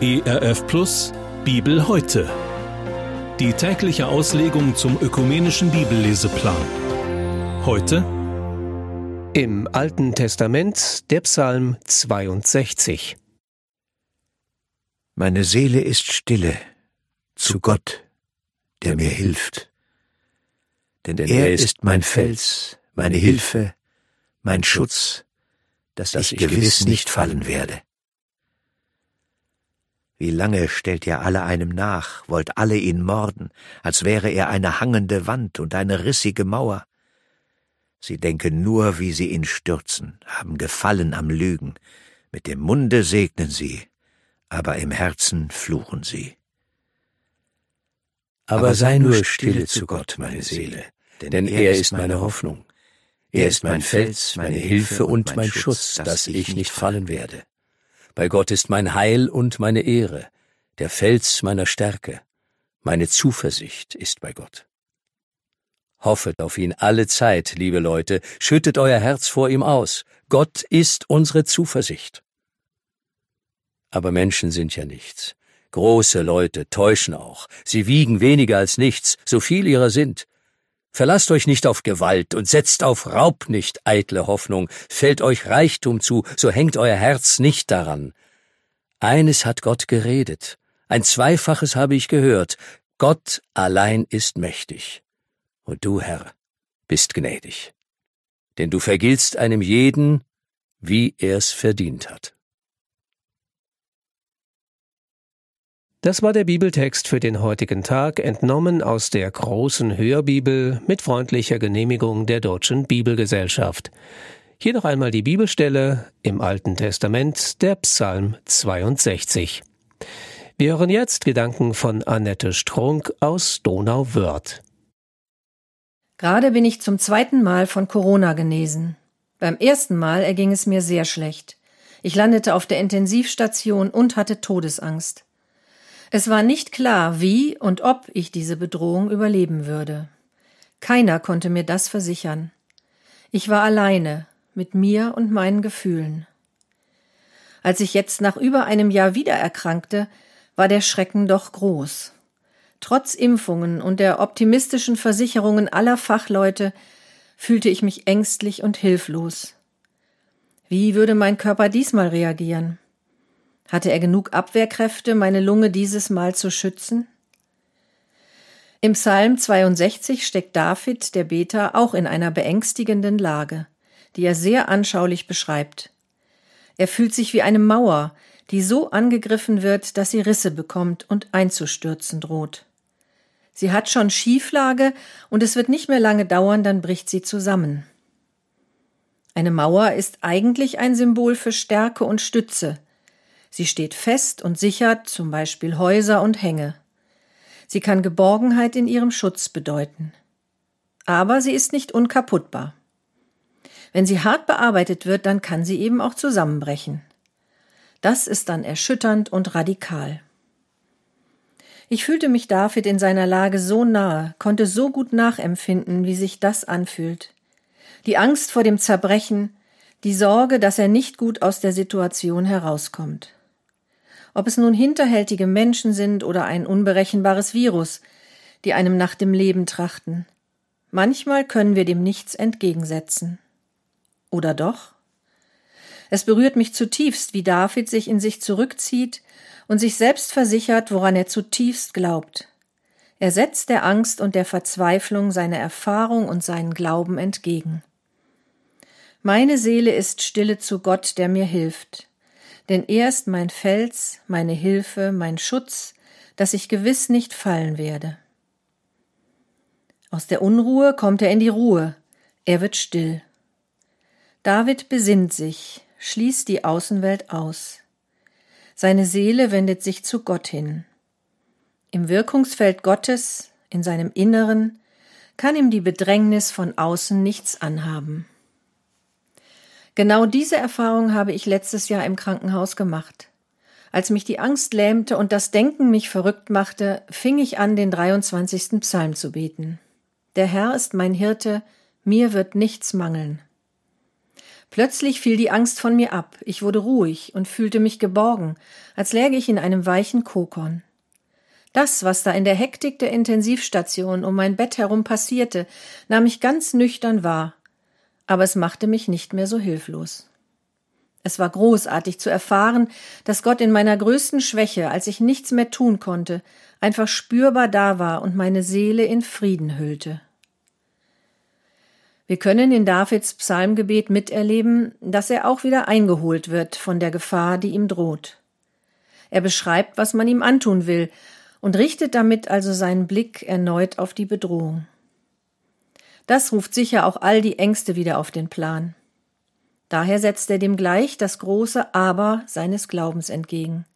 ERF Plus Bibel heute. Die tägliche Auslegung zum ökumenischen Bibelleseplan. Heute im Alten Testament der Psalm 62. Meine Seele ist stille zu Gott, der mir hilft. Denn er ist mein Fels, meine Hilfe, mein Schutz, dass ich gewiss nicht fallen werde. Wie lange stellt ihr alle einem nach, wollt alle ihn morden, als wäre er eine hangende Wand und eine rissige Mauer. Sie denken nur, wie sie ihn stürzen, haben Gefallen am Lügen, mit dem Munde segnen sie, aber im Herzen fluchen sie. Aber sei nur stille zu Gott, meine Seele, denn er ist meine Hoffnung. Er ist mein Fels, meine Hilfe und mein Schutz, dass ich nicht fallen werde. Bei Gott ist mein Heil und meine Ehre, der Fels meiner Stärke. Meine Zuversicht ist bei Gott. Hoffet auf ihn alle Zeit, liebe Leute, schüttet euer Herz vor ihm aus. Gott ist unsere Zuversicht. Aber Menschen sind ja nichts. Große Leute täuschen auch. Sie wiegen weniger als nichts, so viel ihrer sind. Verlasst euch nicht auf Gewalt und setzt auf Raub nicht eitle Hoffnung. Fällt euch Reichtum zu, so hängt euer Herz nicht daran. Eines hat Gott geredet, ein zweifaches habe ich gehört. Gott allein ist mächtig. Und du, Herr, bist gnädig. Denn du vergiltst einem jeden, wie er's verdient hat. Das war der Bibeltext für den heutigen Tag, entnommen aus der großen Hörbibel mit freundlicher Genehmigung der Deutschen Bibelgesellschaft. Hier noch einmal die Bibelstelle im Alten Testament, der Psalm 62. Wir hören jetzt Gedanken von Annette Strunk aus Donauwörth. Gerade bin ich zum zweiten Mal von Corona genesen. Beim ersten Mal erging es mir sehr schlecht. Ich landete auf der Intensivstation und hatte Todesangst. Es war nicht klar, wie und ob ich diese Bedrohung überleben würde. Keiner konnte mir das versichern. Ich war alleine mit mir und meinen Gefühlen. Als ich jetzt nach über einem Jahr wieder erkrankte, war der Schrecken doch groß. Trotz Impfungen und der optimistischen Versicherungen aller Fachleute fühlte ich mich ängstlich und hilflos. Wie würde mein Körper diesmal reagieren? Hatte er genug Abwehrkräfte, meine Lunge dieses Mal zu schützen? Im Psalm 62 steckt David, der Beter, auch in einer beängstigenden Lage, die er sehr anschaulich beschreibt. Er fühlt sich wie eine Mauer, die so angegriffen wird, dass sie Risse bekommt und einzustürzen droht. Sie hat schon Schieflage und es wird nicht mehr lange dauern, dann bricht sie zusammen. Eine Mauer ist eigentlich ein Symbol für Stärke und Stütze. Sie steht fest und sichert zum Beispiel Häuser und Hänge. Sie kann Geborgenheit in ihrem Schutz bedeuten. Aber sie ist nicht unkaputtbar. Wenn sie hart bearbeitet wird, dann kann sie eben auch zusammenbrechen. Das ist dann erschütternd und radikal. Ich fühlte mich David in seiner Lage so nahe, konnte so gut nachempfinden, wie sich das anfühlt. Die Angst vor dem Zerbrechen, die Sorge, dass er nicht gut aus der Situation herauskommt. Ob es nun hinterhältige Menschen sind oder ein unberechenbares Virus, die einem nach dem Leben trachten. Manchmal können wir dem nichts entgegensetzen. Oder doch? Es berührt mich zutiefst, wie David sich in sich zurückzieht und sich selbst versichert, woran er zutiefst glaubt. Er setzt der Angst und der Verzweiflung seine Erfahrung und seinen Glauben entgegen. Meine Seele ist stille zu Gott, der mir hilft. Denn er ist mein Fels, meine Hilfe, mein Schutz, dass ich gewiss nicht fallen werde. Aus der Unruhe kommt er in die Ruhe, er wird still. David besinnt sich, schließt die Außenwelt aus. Seine Seele wendet sich zu Gott hin. Im Wirkungsfeld Gottes, in seinem Inneren, kann ihm die Bedrängnis von außen nichts anhaben. Genau diese Erfahrung habe ich letztes Jahr im Krankenhaus gemacht. Als mich die Angst lähmte und das Denken mich verrückt machte, fing ich an, den 23. Psalm zu beten. Der Herr ist mein Hirte, mir wird nichts mangeln. Plötzlich fiel die Angst von mir ab, ich wurde ruhig und fühlte mich geborgen, als läge ich in einem weichen Kokon. Das, was da in der Hektik der Intensivstation um mein Bett herum passierte, nahm ich ganz nüchtern wahr, aber es machte mich nicht mehr so hilflos. Es war großartig zu erfahren, dass Gott in meiner größten Schwäche, als ich nichts mehr tun konnte, einfach spürbar da war und meine Seele in Frieden hüllte. Wir können in Davids Psalmgebet miterleben, dass er auch wieder eingeholt wird von der Gefahr, die ihm droht. Er beschreibt, was man ihm antun will, und richtet damit also seinen Blick erneut auf die Bedrohung. Das ruft sicher auch all die Ängste wieder auf den Plan. Daher setzt er dem gleich das große Aber seines Glaubens entgegen.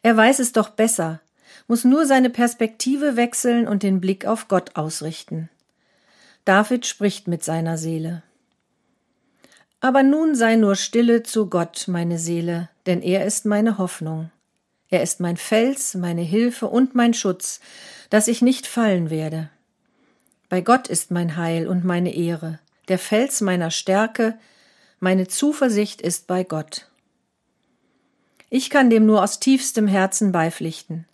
Er weiß es doch besser, muss nur seine Perspektive wechseln und den Blick auf Gott ausrichten. David spricht mit seiner Seele. Aber nun sei nur stille zu Gott, meine Seele, denn er ist meine Hoffnung. Er ist mein Fels, meine Hilfe und mein Schutz, dass ich nicht fallen werde. Bei Gott ist mein Heil und meine Ehre, der Fels meiner Stärke, meine Zuversicht ist bei Gott. Ich kann dem nur aus tiefstem Herzen beipflichten.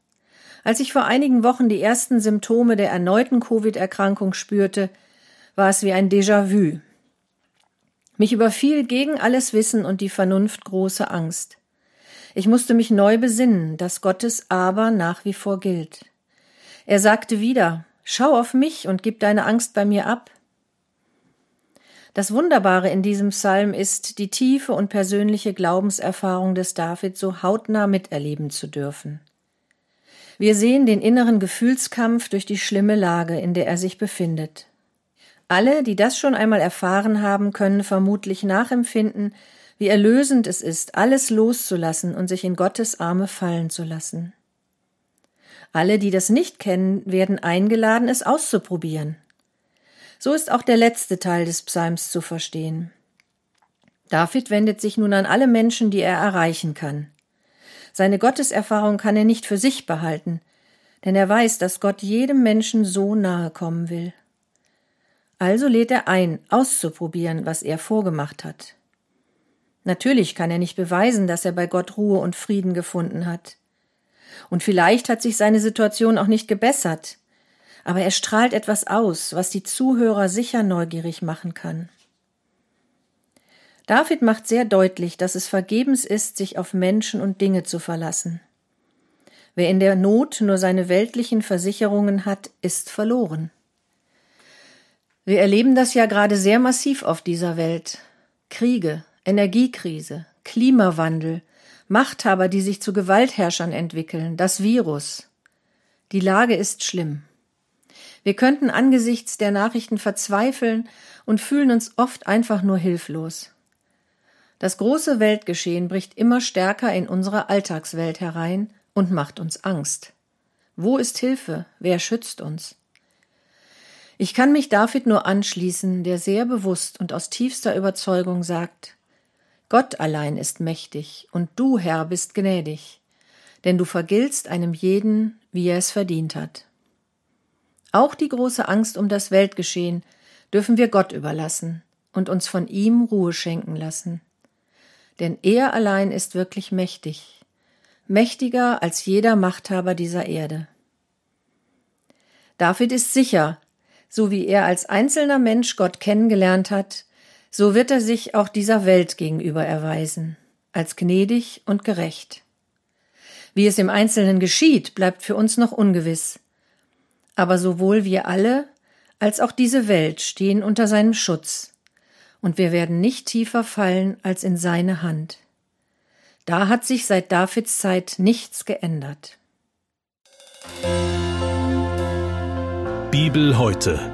Als ich vor einigen Wochen die ersten Symptome der erneuten Covid-Erkrankung spürte, war es wie ein Déjà-vu. Mich überfiel gegen alles Wissen und die Vernunft große Angst. Ich musste mich neu besinnen, dass Gottes Aber nach wie vor gilt. Er sagte wieder, schau auf mich und gib deine Angst bei mir ab. Das Wunderbare in diesem Psalm ist, die tiefe und persönliche Glaubenserfahrung des David so hautnah miterleben zu dürfen. Wir sehen den inneren Gefühlskampf durch die schlimme Lage, in der er sich befindet. Alle, die das schon einmal erfahren haben, können vermutlich nachempfinden, wie erlösend es ist, alles loszulassen und sich in Gottes Arme fallen zu lassen. Alle, die das nicht kennen, werden eingeladen, es auszuprobieren. So ist auch der letzte Teil des Psalms zu verstehen. David wendet sich nun an alle Menschen, die er erreichen kann. Seine Gotteserfahrung kann er nicht für sich behalten, denn er weiß, dass Gott jedem Menschen so nahe kommen will. Also lädt er ein, auszuprobieren, was er vorgemacht hat. Natürlich kann er nicht beweisen, dass er bei Gott Ruhe und Frieden gefunden hat. Und vielleicht hat sich seine Situation auch nicht gebessert, aber er strahlt etwas aus, was die Zuhörer sicher neugierig machen kann. David macht sehr deutlich, dass es vergebens ist, sich auf Menschen und Dinge zu verlassen. Wer in der Not nur seine weltlichen Versicherungen hat, ist verloren. Wir erleben das ja gerade sehr massiv auf dieser Welt. Kriege, Energiekrise, Klimawandel, Machthaber, die sich zu Gewaltherrschern entwickeln, das Virus. Die Lage ist schlimm. Wir könnten angesichts der Nachrichten verzweifeln und fühlen uns oft einfach nur hilflos. Das große Weltgeschehen bricht immer stärker in unsere Alltagswelt herein und macht uns Angst. Wo ist Hilfe? Wer schützt uns? Ich kann mich David nur anschließen, der sehr bewusst und aus tiefster Überzeugung sagt, Gott allein ist mächtig, und du, Herr, bist gnädig, denn du vergiltst einem jeden, wie er es verdient hat. Auch die große Angst um das Weltgeschehen dürfen wir Gott überlassen und uns von ihm Ruhe schenken lassen. Denn er allein ist wirklich mächtig, mächtiger als jeder Machthaber dieser Erde. David ist sicher, so wie er als einzelner Mensch Gott kennengelernt hat, so wird er sich auch dieser Welt gegenüber erweisen, als gnädig und gerecht. Wie es im Einzelnen geschieht, bleibt für uns noch ungewiss. Aber sowohl wir alle als auch diese Welt stehen unter seinem Schutz, und wir werden nicht tiefer fallen als in seine Hand. Da hat sich seit Davids Zeit nichts geändert. Bibel heute.